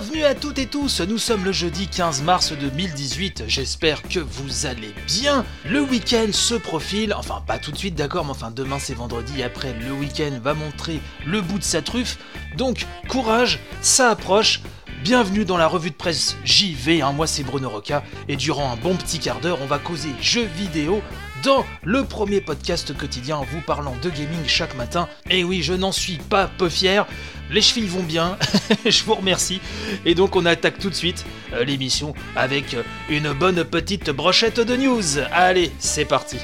Bienvenue à toutes et tous, nous sommes le jeudi 15 mars 2018, j'espère que vous allez bien. Le week-end se profile, enfin pas tout de suite d'accord, mais enfin demain c'est vendredi, après le week-end va montrer le bout de sa truffe. Donc courage, ça approche. Bienvenue dans la revue de presse JV, hein, moi c'est Bruno Roca, et durant un bon petit quart d'heure, on va causer jeux vidéo dans le premier podcast quotidien vous parlant de gaming chaque matin. Et oui, je n'en suis pas peu fier, les chevilles vont bien, je vous remercie. Et donc on attaque tout de suite euh, l'émission avec euh, une bonne petite brochette de news. Allez, c'est parti.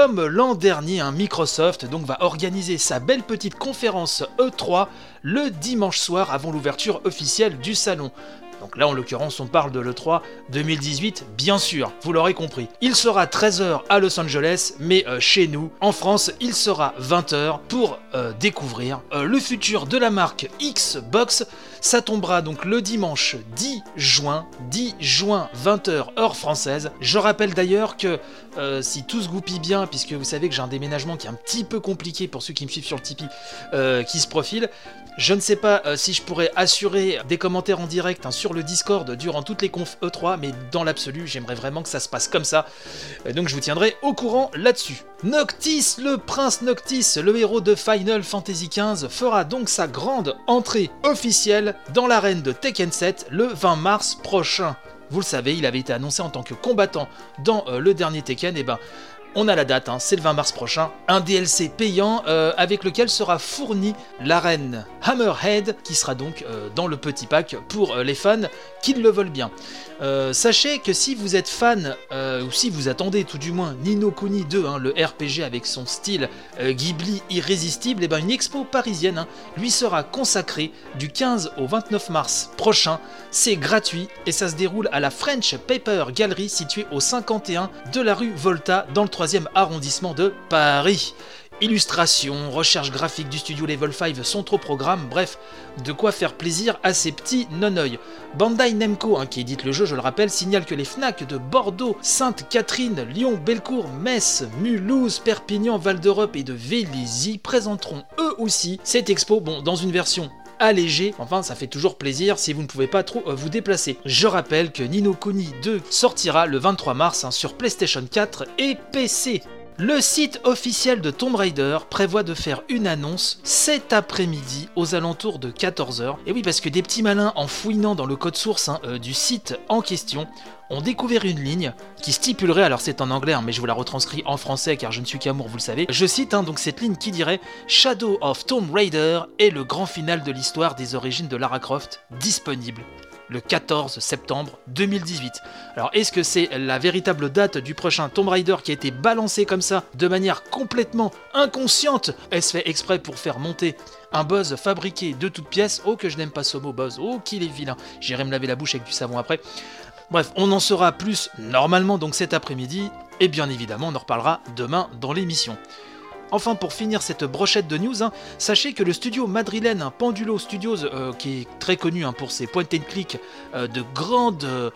Comme l'an dernier, un Microsoft donc va organiser sa belle petite conférence E3 le dimanche soir avant l'ouverture officielle du salon. Donc là, en l'occurrence, on parle de l'E3 2018, bien sûr, vous l'aurez compris. Il sera 13h à Los Angeles, mais euh, chez nous, en France, il sera 20h pour euh, découvrir euh, le futur de la marque Xbox. Ça tombera donc le dimanche 10 juin, 10 juin 20h heure française. Je rappelle d'ailleurs que si tout se goupille bien, puisque vous savez que j'ai un déménagement qui est un petit peu compliqué pour ceux qui me suivent sur le Tipeee, qui se profile, je ne sais pas si je pourrais assurer des commentaires en direct hein, sur le Discord durant toutes les confs E3, mais dans l'absolu, j'aimerais vraiment que ça se passe comme ça. Donc je vous tiendrai au courant là-dessus. Noctis, le prince Noctis, le héros de Final Fantasy XV, fera donc sa grande entrée officielle dans l'arène de Tekken 7 le 20 mars prochain. Vous le savez, il avait été annoncé en tant que combattant dans euh, le dernier Tekken, et ben on a la date, hein, c'est le 20 mars prochain, un DLC payant euh, avec lequel sera fourni l'arène Hammerhead qui sera donc euh, dans le petit pack pour euh, les fans qui le veulent bien. sachez que si vous êtes fan, ou si vous attendez tout du moins Nino Kuni 2, hein, le RPG avec son style Ghibli irrésistible, et ben une expo parisienne hein, lui sera consacrée du 15 au 29 mars prochain. C'est gratuit et ça se déroule à la French Paper Gallery située au 51 de la rue Volta dans le 3e arrondissement de Paris. Illustration, recherche graphique du studio Level 5 sont au programme, bref, de quoi faire plaisir à ces petits non-oeil. Bandai Nemco, hein, qui édite le jeu, je le rappelle, signale que les FNAC de Bordeaux, Sainte-Catherine, Lyon, Bellecour, Metz, Mulhouse, Perpignan, Val d'Europe et de Vélizy présenteront eux aussi cette expo, bon, dans une version allégée, enfin ça fait toujours plaisir si vous ne pouvez pas trop euh, vous déplacer. Je rappelle que Nino Kuni 2 sortira le 23 mars hein, sur PlayStation 4 et PC. Le site officiel de Tomb Raider prévoit de faire une annonce cet après-midi aux alentours de 14h. Et oui, parce que des petits malins en fouinant dans le code source hein, euh, du site en question ont découvert une ligne qui stipulerait, alors c'est en anglais, hein, mais je vous la retranscris en français car je ne suis qu'amour, vous le savez. Je cite hein, donc cette ligne qui dirait Shadow of Tomb Raider est le grand final de l'histoire des origines de Lara Croft disponible le 14 septembre 2018. Alors est-ce que c'est la véritable date du prochain Tomb Raider qui a été balancé comme ça de manière complètement inconsciente? Est-ce fait exprès pour faire monter un buzz fabriqué de toutes pièces? Oh que je n'aime pas ce mot buzz, oh qu'il est vilain. J'irai me laver la bouche avec du savon après. Bref, on en saura plus normalement donc cet après-midi et bien évidemment on en reparlera demain dans l'émission. Enfin, pour finir cette brochette de news, hein, sachez que le studio madrilène hein, Pendulo Studios, euh, qui est très connu hein, pour ses point and click euh, de grande euh,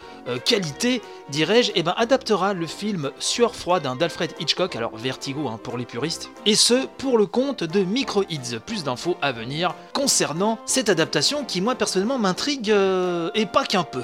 qualité, dirais-je, eh ben, adaptera le film Sueur froide d'Alfred Hitchcock, alors Vertigo pour les puristes, et ce pour le compte de Microids. Plus d'infos à venir concernant cette adaptation qui, moi personnellement, m'intrigue et pas qu'un peu.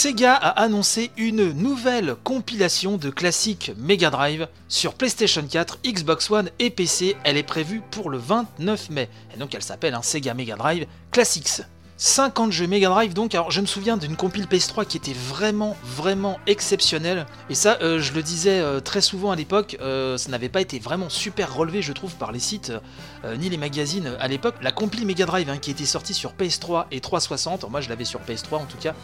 Sega a annoncé une nouvelle compilation de classiques Mega Drive sur PlayStation 4, Xbox One et PC. Elle est prévue pour le 29 mai. Et donc elle s'appelle un Sega Mega Drive Classics. 50 jeux Mega Drive donc, alors je me souviens d'une compile PS3 qui était vraiment vraiment exceptionnelle et ça euh, je le disais euh, très souvent à l'époque, euh, ça n'avait pas été vraiment super relevé je trouve par les sites ni les magazines à l'époque. La compile Mega Drive hein, qui était sortie sur PS3 et 360, moi je l'avais sur PS3 en tout cas,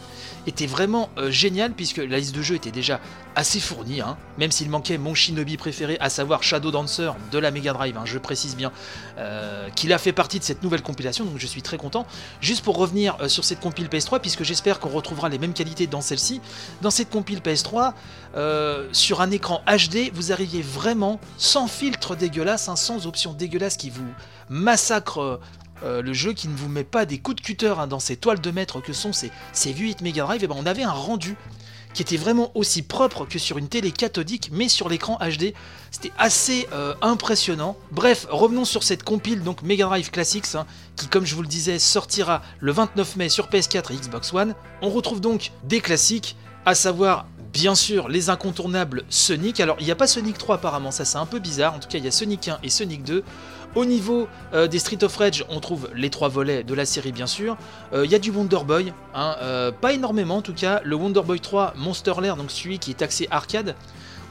était vraiment géniale puisque la liste de jeux était déjà assez fournie, hein, même s'il manquait mon Shinobi préféré à savoir Shadow Dancer de la Mega Drive, hein, je précise bien, qu'il a fait partie de cette nouvelle compilation donc je suis très content. Juste pour revenir euh, sur cette compile PS3, puisque j'espère qu'on retrouvera les mêmes qualités dans celle-ci. Dans cette compile PS3, euh, sur un écran HD, vous arriviez vraiment sans filtre dégueulasse, sans option dégueulasse qui vous massacre euh, le jeu, qui ne vous met pas des coups de cutter hein, dans ces toiles de maître que sont ces, ces 8 Mega Drive, et ben on avait un rendu qui était vraiment aussi propre que sur une télé cathodique, mais sur l'écran HD. C'était assez euh, impressionnant. Bref, revenons sur cette compile, donc Mega Drive Classics, hein, qui, comme je vous le disais, sortira le 29 mai sur PS4 et Xbox One. On retrouve donc des classiques, à savoir bien sûr les incontournables Sonic. Alors, il n'y a pas Sonic 3 apparemment, ça c'est un peu bizarre. En tout cas, il y a Sonic 1 et Sonic 2. Au niveau euh, des Street of Rage, on trouve les trois volets de la série bien sûr. Euh, il y a du Wonder Boy, hein, euh, pas énormément en tout cas. Le Wonder Boy 3 Monster Lair, donc celui qui est axé arcade.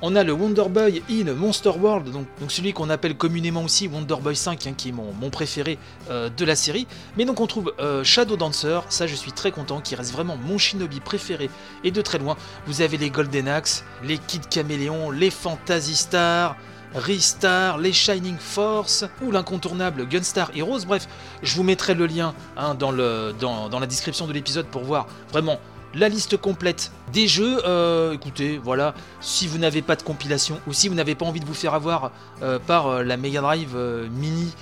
On a le Wonder Boy in Monster World, donc, celui qu'on appelle communément aussi Wonder Boy 5, hein, qui est mon, préféré de la série. Mais donc on trouve Shadow Dancer, ça je suis très content, qui reste vraiment mon shinobi préféré et de très loin. Vous avez les Golden Axe, les Kid Caméléon, les Fantasy Star, Ristar, les Shining Force ou l'incontournable Gunstar Heroes. Bref, je vous mettrai le lien hein, dans, la description de l'épisode pour voir vraiment la liste complète des jeux. Euh, écoutez, voilà, si vous n'avez pas de compilation ou si vous n'avez pas envie de vous faire avoir euh, par euh, la Mega Drive Mini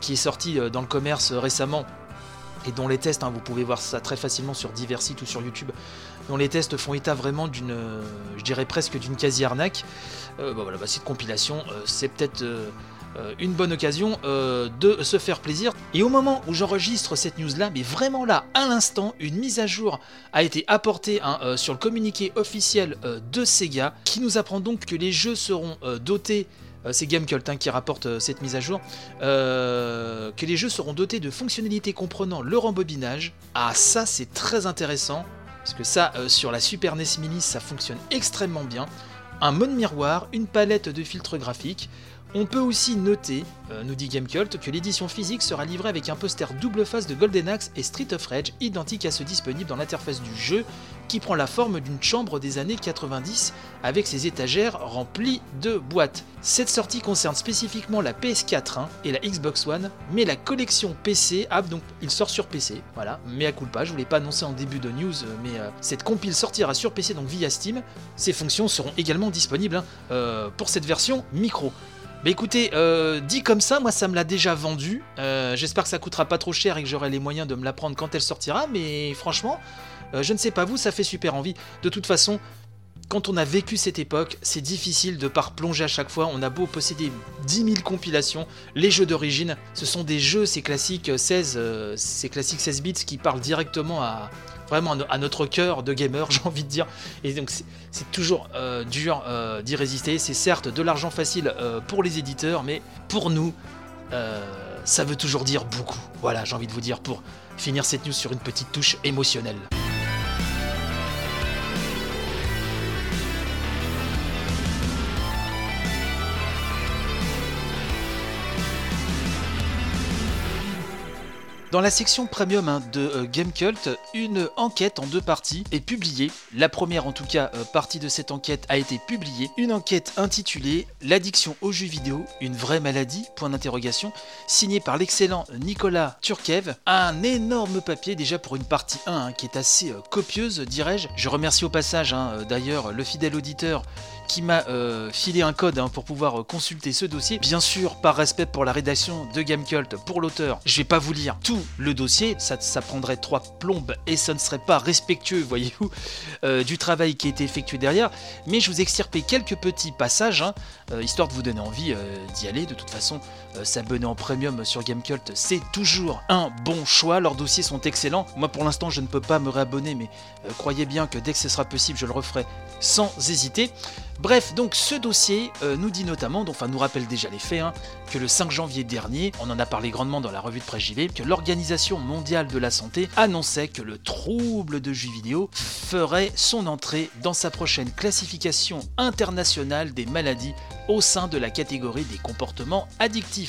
qui est sortie dans le commerce récemment et dont les tests, hein, vous pouvez voir ça très facilement sur divers sites ou sur YouTube, dont les tests font état vraiment d'une, je dirais presque d'une quasi-arnaque. Euh, bah voilà, bah, cette compilation, euh, c'est peut-être euh, une bonne occasion de se faire plaisir. Et au moment où j'enregistre cette news-là, mais vraiment là, à l'instant, une mise à jour a été apportée hein, sur le communiqué officiel de Sega, qui nous apprend donc que les jeux seront dotés c'est Gamecult hein, qui rapporte cette mise à jour, que les jeux seront dotés de fonctionnalités comprenant le rembobinage. Ah ça c'est très intéressant, parce que ça sur la Super NES Mini ça fonctionne extrêmement bien un mode miroir, une palette de filtres graphiques. On peut aussi noter, euh, nous dit Gamecult, que l'édition physique sera livrée avec un poster double face de Golden Axe et Street of Rage, identique à ceux disponibles dans l'interface du jeu, qui prend la forme d'une chambre des années 90 avec ses étagères remplies de boîtes. Cette sortie concerne spécifiquement la PS4 hein, et la Xbox One, mais la collection PC, ah, donc il sort sur PC, voilà, mais à coup pas, je voulais pas annoncer en début de news, mais euh, cette compile sortira sur PC donc via Steam. Ces fonctions seront également disponibles hein, euh, pour cette version micro. Mais écoutez, euh, dit comme ça, moi ça me l'a déjà vendu. J'espère que ça coûtera pas trop cher et que j'aurai les moyens de me la prendre quand elle sortira. Mais franchement, euh, je ne sais pas vous, ça fait super envie. De toute façon, quand on a vécu cette époque, c'est difficile de pas replonger à chaque fois. On a beau posséder 10 000 compilations, les jeux d'origine, ce sont des jeux, ces classiques 16, euh, ces classiques 16 bits qui parlent directement à vraiment à notre cœur de gamer, j'ai envie de dire. Et donc c'est toujours euh, dur d'y résister. C'est certes de l'argent facile pour les éditeurs, mais pour nous, ça veut toujours dire beaucoup. Voilà, j'ai envie de vous dire pour finir cette news sur une petite touche émotionnelle. Dans la section premium hein, de euh, Gamecult, une enquête en deux parties est publiée. La première, en tout cas, euh, partie de cette enquête a été publiée. Une enquête intitulée L'addiction aux jeux vidéo, une vraie maladie? Point d'interrogation, signée par l'excellent Nicolas Turkev. Un énorme papier déjà pour une partie 1 hein, qui est assez euh, copieuse, dirais-je. Je remercie au passage hein, d'ailleurs le fidèle auditeur qui m'a filé un code pour pouvoir consulter ce dossier. Bien sûr, par respect pour la rédaction de Gamecult, pour l'auteur, je vais pas vous lire tout le dossier, ça, prendrait trois plombes et ça ne serait pas respectueux, voyez-vous, euh, du travail qui a été effectué derrière. Mais je vous extirpe quelques petits passages, hein, histoire de vous donner envie d'y aller. De toute façon, s'abonner en premium sur Gamecult, c'est toujours un bon choix. Leurs dossiers sont excellents. Moi, pour l'instant, je ne peux pas me réabonner, mais croyez bien que dès que ce sera possible, je le referai sans hésiter. Bref, donc ce dossier euh, nous dit notamment, enfin nous rappelle déjà les faits, hein, que le 5 janvier dernier, on en a parlé grandement dans la revue de presse Gilet, que l'Organisation mondiale de la santé annonçait que le trouble de jeux vidéo ferait son entrée dans sa prochaine classification internationale des maladies au sein de la catégorie des comportements addictifs.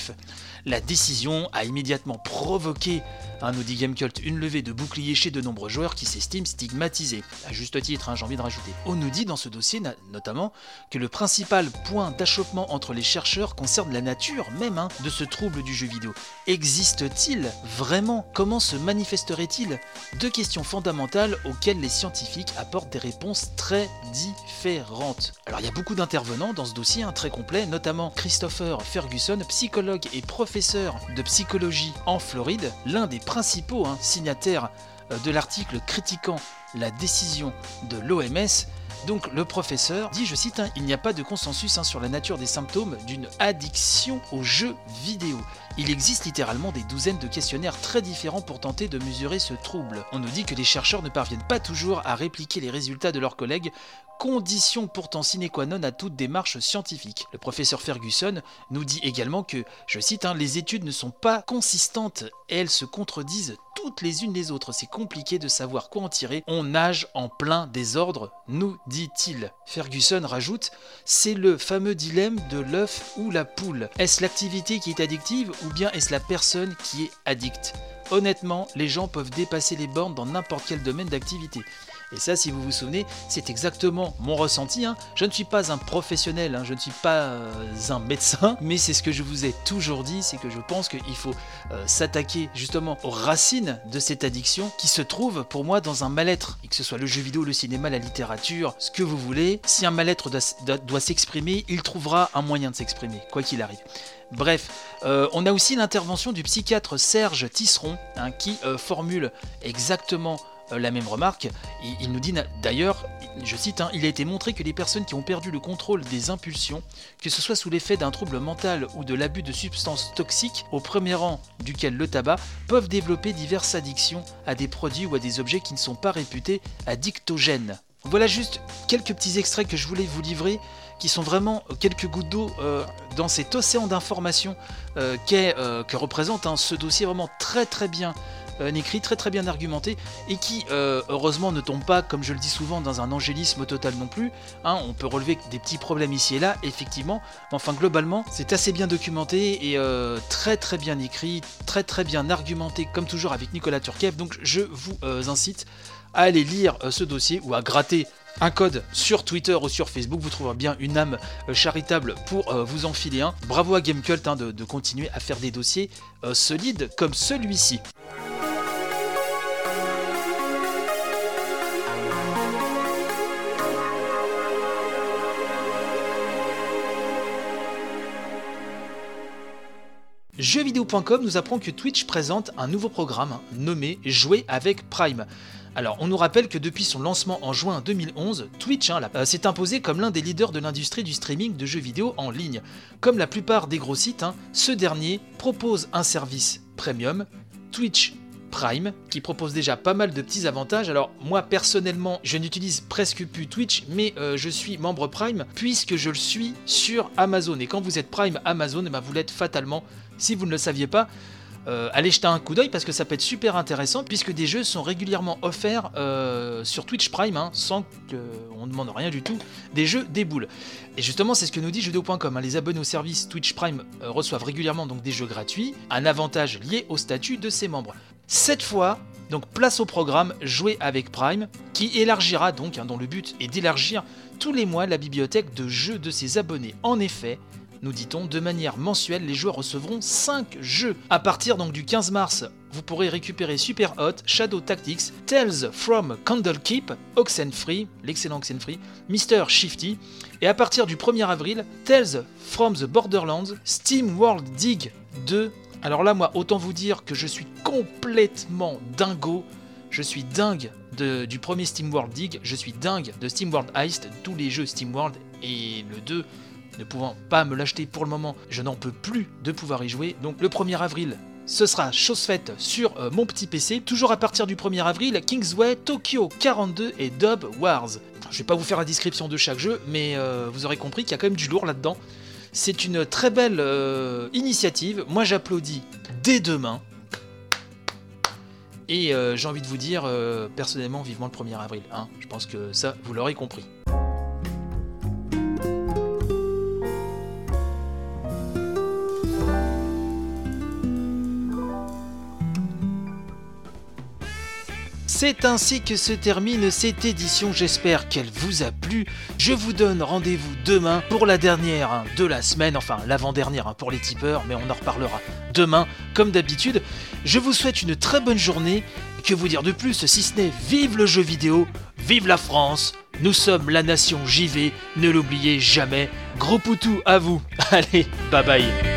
La décision a immédiatement provoqué, un nous dit Gamecult, une levée de boucliers chez de nombreux joueurs qui s'estiment stigmatisés. À juste titre, hein, j'ai envie de rajouter. On nous dit dans ce dossier notamment que le principal point d'achoppement entre les chercheurs concerne la nature même hein, de ce trouble du jeu vidéo. Existe-t-il vraiment? Comment se manifesterait-il? Deux questions fondamentales auxquelles les scientifiques apportent des réponses très différentes. Alors il y a beaucoup d'intervenants dans ce dossier hein, très complet, notamment Christopher Ferguson, psychologue et professeur de psychologie en Floride, l'un des principaux hein, signataires euh, de l'article critiquant la décision de l'OMS. Donc le professeur dit, je cite, hein, il n'y a pas de consensus hein, sur la nature des symptômes d'une addiction aux jeux vidéo. Il existe littéralement des douzaines de questionnaires très différents pour tenter de mesurer ce trouble. On nous dit que les chercheurs ne parviennent pas toujours à répliquer les résultats de leurs collègues, condition pourtant sine qua non à toute démarche scientifique. Le professeur Ferguson nous dit également que, je cite, hein, les études ne sont pas consistantes et elles se contredisent toutes les unes les autres. C'est compliqué de savoir quoi en tirer. On nage en plein désordre, nous dit-il. Ferguson rajoute, c'est le fameux dilemme de l'œuf ou la poule. Est-ce l'activité qui est addictive ou bien est-ce la personne qui est addicte Honnêtement, les gens peuvent dépasser les bornes dans n'importe quel domaine d'activité. Et ça, si vous vous souvenez, c'est exactement mon ressenti. hein. Je ne suis pas un professionnel, hein, je ne suis pas euh, un médecin, mais c'est ce que je vous ai toujours dit, c'est que je pense qu'il faut euh, s'attaquer justement aux racines de cette addiction qui se trouve pour moi dans un mal-être, et que ce soit le jeu vidéo, le cinéma, la littérature, ce que vous voulez. Si un mal-être doit, s'exprimer, il trouvera un moyen de s'exprimer, quoi qu'il arrive. Bref, euh, on a aussi l'intervention du psychiatre Serge Tisseron, hein, qui formule exactement la même remarque. Il, nous dit d'ailleurs, je cite, hein, il a été montré que les personnes qui ont perdu le contrôle des impulsions, que ce soit sous l'effet d'un trouble mental ou de l'abus de substances toxiques, au premier rang duquel le tabac, peuvent développer diverses addictions à des produits ou à des objets qui ne sont pas réputés addictogènes. Voilà juste quelques petits extraits que je voulais vous livrer qui sont vraiment quelques gouttes d'eau euh, dans cet océan d'informations euh, euh, que représente hein, ce dossier vraiment très très bien euh, écrit, très très bien argumenté et qui euh, heureusement ne tombe pas, comme je le dis souvent, dans un angélisme total non plus. Hein, on peut relever des petits problèmes ici et là, effectivement, mais enfin globalement c'est assez bien documenté et euh, très très bien écrit, très très bien argumenté, comme toujours avec Nicolas Turkev. Donc je vous incite à aller lire ce dossier ou à gratter un code sur Twitter ou sur Facebook, vous trouverez bien une âme charitable pour vous enfiler un. Bravo à Gamecult hein, de, continuer à faire des dossiers solides comme celui-ci. Jeuxvideo.com nous apprend que Twitch présente un nouveau programme nommé Jouer avec Prime. Alors, on nous rappelle que depuis son lancement en juin 2011, Twitch hein, euh, s'est imposé comme l'un des leaders de l'industrie du streaming de jeux vidéo en ligne. Comme la plupart des gros sites, hein, ce dernier propose un service premium, Twitch Prime, qui propose déjà pas mal de petits avantages. Alors moi personnellement, je n'utilise presque plus Twitch, mais euh, je suis membre Prime puisque je le suis sur Amazon. Et quand vous êtes Prime Amazon, eh ben, vous l'êtes fatalement. Si vous ne le saviez pas, euh, allez jeter un coup d'œil parce que ça peut être super intéressant puisque des jeux sont régulièrement offerts euh, sur Twitch Prime hein, sans qu'on ne demande rien du tout. Des jeux déboulent. Et justement, c'est ce que nous dit jeuxvideo.com. hein. Les abonnés au service Twitch Prime reçoivent régulièrement donc des jeux gratuits, un avantage lié au statut de ses membres. Cette fois, donc place au programme Jouer avec Prime, qui élargira donc, hein, dont le but est d'élargir tous les mois la bibliothèque de jeux de ses abonnés. En effet, nous dit-on, de manière mensuelle, les joueurs recevront 5 jeux. À partir donc du 15 mars, vous pourrez récupérer Super Hot, Shadow Tactics, Tales from Candlekeep, Oxenfree, l'excellent Oxenfree, Mr. Shifty, et à partir du 1er avril, Tales from the Borderlands, Steam World Dig 2. Alors là, moi, autant vous dire que je suis complètement dingo. Je suis dingue du premier Steam World Dig, je suis dingue de Steam World Heist, tous les jeux Steam World, et le 2, ne pouvant pas me l'acheter pour le moment, je n'en peux plus de pouvoir y jouer. Donc le 1er avril, ce sera chose faite sur euh, mon petit PC. Toujours à partir du 1er avril, Kingsway, Tokyo 42 et Dub Wars. Je vais pas vous faire la description de chaque jeu, mais euh, vous aurez compris qu'il y a quand même du lourd là-dedans. C'est une très belle euh, initiative. Moi, j'applaudis dès demain. Et euh, j'ai envie de vous dire, euh, personnellement, vivement le 1er avril. hein. Je pense que ça, vous l'aurez compris. C'est ainsi que se termine cette édition, j'espère qu'elle vous a plu. Je vous donne rendez-vous demain pour la dernière de la semaine, enfin l'avant-dernière hein, pour les tipeurs, mais on en reparlera demain comme d'habitude. Je vous souhaite une très bonne journée, que vous dire de plus si ce n'est vive le jeu vidéo, vive la France, nous sommes la nation JV, ne l'oubliez jamais. Gros poutou à vous, allez, bye bye